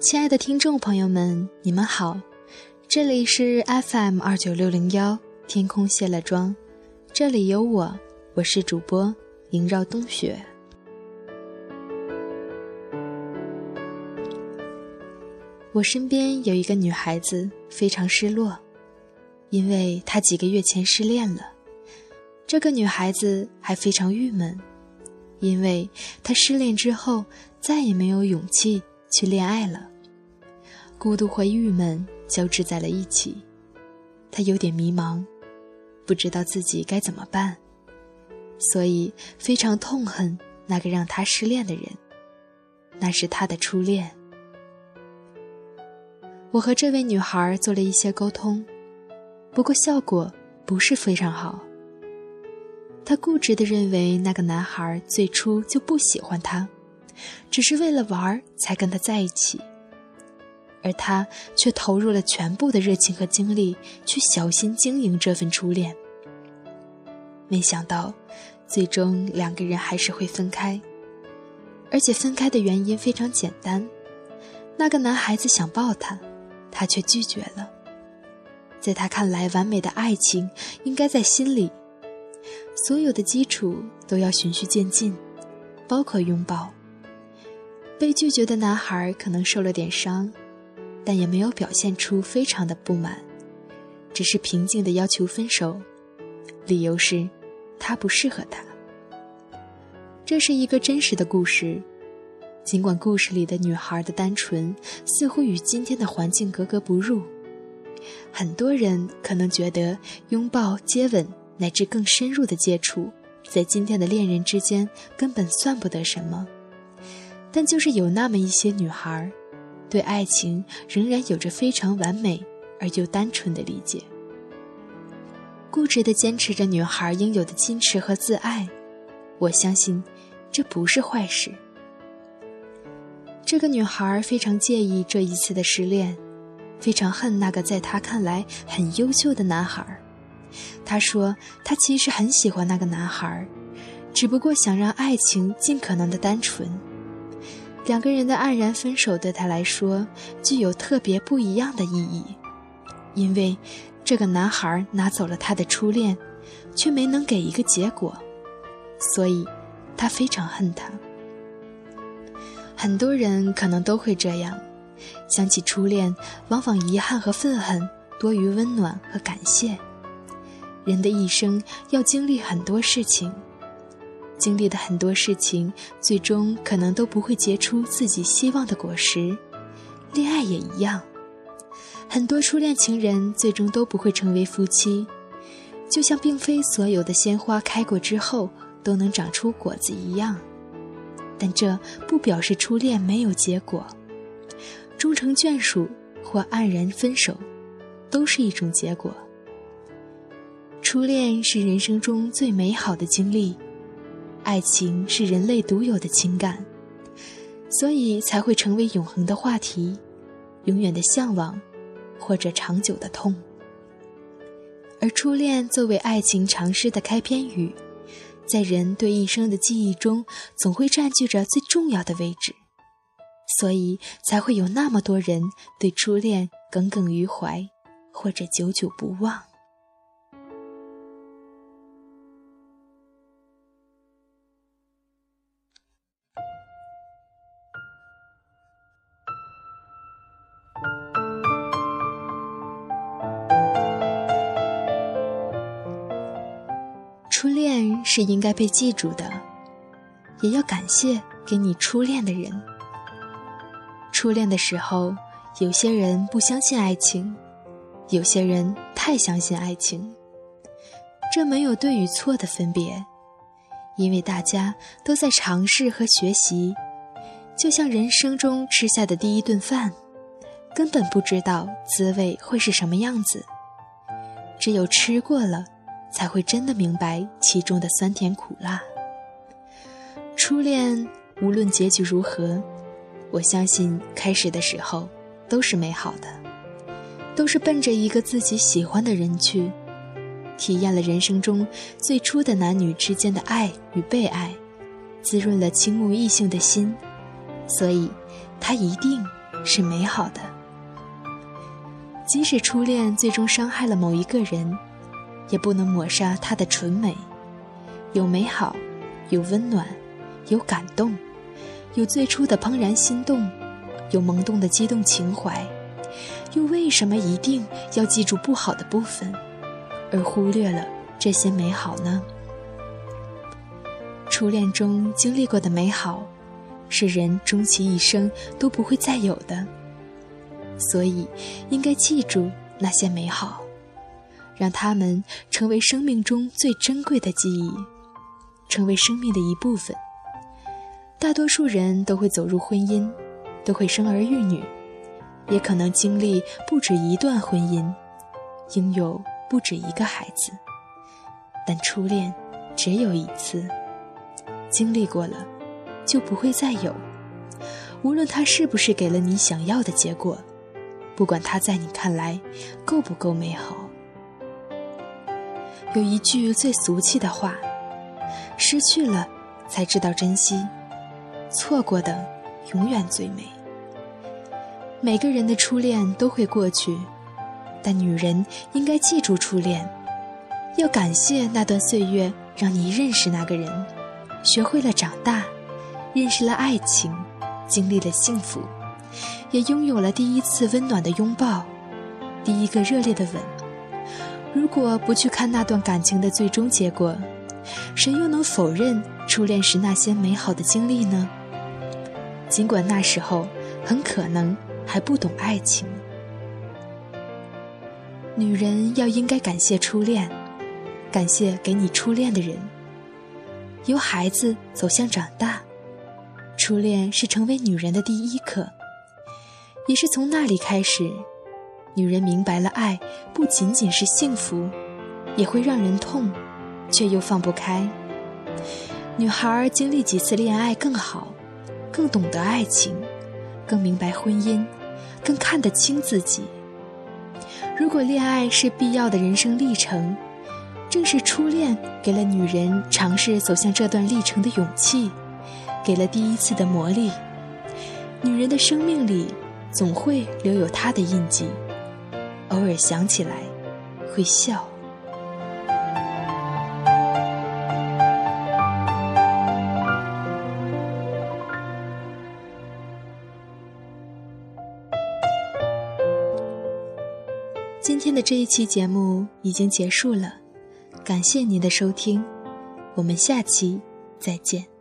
亲爱的听众朋友们，你们好，这里是 FM 二九六零幺天空卸了妆，这里有我，我是主播萦绕冬雪。我身边有一个女孩子非常失落，因为她几个月前失恋了。这个女孩子还非常郁闷，因为她失恋之后再也没有勇气。去恋爱了，孤独和郁闷交织在了一起，他有点迷茫，不知道自己该怎么办，所以非常痛恨那个让他失恋的人，那是他的初恋。我和这位女孩做了一些沟通，不过效果不是非常好。她固执地认为那个男孩最初就不喜欢她。只是为了玩才跟他在一起，而他却投入了全部的热情和精力去小心经营这份初恋。没想到，最终两个人还是会分开，而且分开的原因非常简单：那个男孩子想抱她，她却拒绝了。在他看来，完美的爱情应该在心里，所有的基础都要循序渐进，包括拥抱。被拒绝的男孩可能受了点伤，但也没有表现出非常的不满，只是平静的要求分手，理由是，他不适合他。这是一个真实的故事，尽管故事里的女孩的单纯似乎与今天的环境格格不入，很多人可能觉得拥抱、接吻乃至更深入的接触，在今天的恋人之间根本算不得什么。但就是有那么一些女孩，对爱情仍然有着非常完美而又单纯的理解，固执地坚持着女孩应有的矜持和自爱。我相信，这不是坏事。这个女孩非常介意这一次的失恋，非常恨那个在她看来很优秀的男孩。她说，她其实很喜欢那个男孩，只不过想让爱情尽可能的单纯。两个人的黯然分手对他来说具有特别不一样的意义，因为这个男孩拿走了他的初恋，却没能给一个结果，所以他非常恨他。很多人可能都会这样，想起初恋，往往遗憾和愤恨多于温暖和感谢。人的一生要经历很多事情。经历的很多事情，最终可能都不会结出自己希望的果实。恋爱也一样，很多初恋情人最终都不会成为夫妻。就像并非所有的鲜花开过之后都能长出果子一样，但这不表示初恋没有结果。终成眷属或黯然分手，都是一种结果。初恋是人生中最美好的经历。爱情是人类独有的情感，所以才会成为永恒的话题，永远的向往，或者长久的痛。而初恋作为爱情长诗的开篇语，在人对一生的记忆中，总会占据着最重要的位置，所以才会有那么多人对初恋耿耿于怀，或者久久不忘。初恋是应该被记住的，也要感谢给你初恋的人。初恋的时候，有些人不相信爱情，有些人太相信爱情。这没有对与错的分别，因为大家都在尝试和学习，就像人生中吃下的第一顿饭，根本不知道滋味会是什么样子，只有吃过了。才会真的明白其中的酸甜苦辣。初恋无论结局如何，我相信开始的时候都是美好的，都是奔着一个自己喜欢的人去，体验了人生中最初的男女之间的爱与被爱，滋润了倾慕异性的心，所以，他一定是美好的。即使初恋最终伤害了某一个人，也不能抹杀它的纯美。有美好，有温暖，有感动，有最初的怦然心动，有萌动的激动情怀。又为什么一定要记住不好的部分，而忽略了这些美好呢？初恋中经历过的美好，是人终其一生都不会再有的。所以，应该记住那些美好，让他们成为生命中最珍贵的记忆，成为生命的一部分。大多数人都会走入婚姻，都会生儿育女。也可能经历不止一段婚姻，拥有不止一个孩子，但初恋只有一次，经历过了就不会再有。无论他是不是给了你想要的结果，不管他在你看来够不够美好。有一句最俗气的话：失去了才知道珍惜，错过的永远最美。每个人的初恋都会过去，但女人应该记住初恋，要感谢那段岁月让你认识那个人，学会了长大，认识了爱情，经历了幸福，也拥有了第一次温暖的拥抱，第一个热烈的吻。如果不去看那段感情的最终结果，谁又能否认初恋时那些美好的经历呢？尽管那时候很可能。还不懂爱情，女人要应该感谢初恋，感谢给你初恋的人。由孩子走向长大，初恋是成为女人的第一课，也是从那里开始，女人明白了爱不仅仅是幸福，也会让人痛，却又放不开。女孩经历几次恋爱更好，更懂得爱情，更明白婚姻。更看得清自己。如果恋爱是必要的人生历程，正是初恋给了女人尝试走向这段历程的勇气，给了第一次的磨砺。女人的生命里总会留有她的印记，偶尔想起来，会笑。今天的这一期节目已经结束了，感谢您的收听，我们下期再见。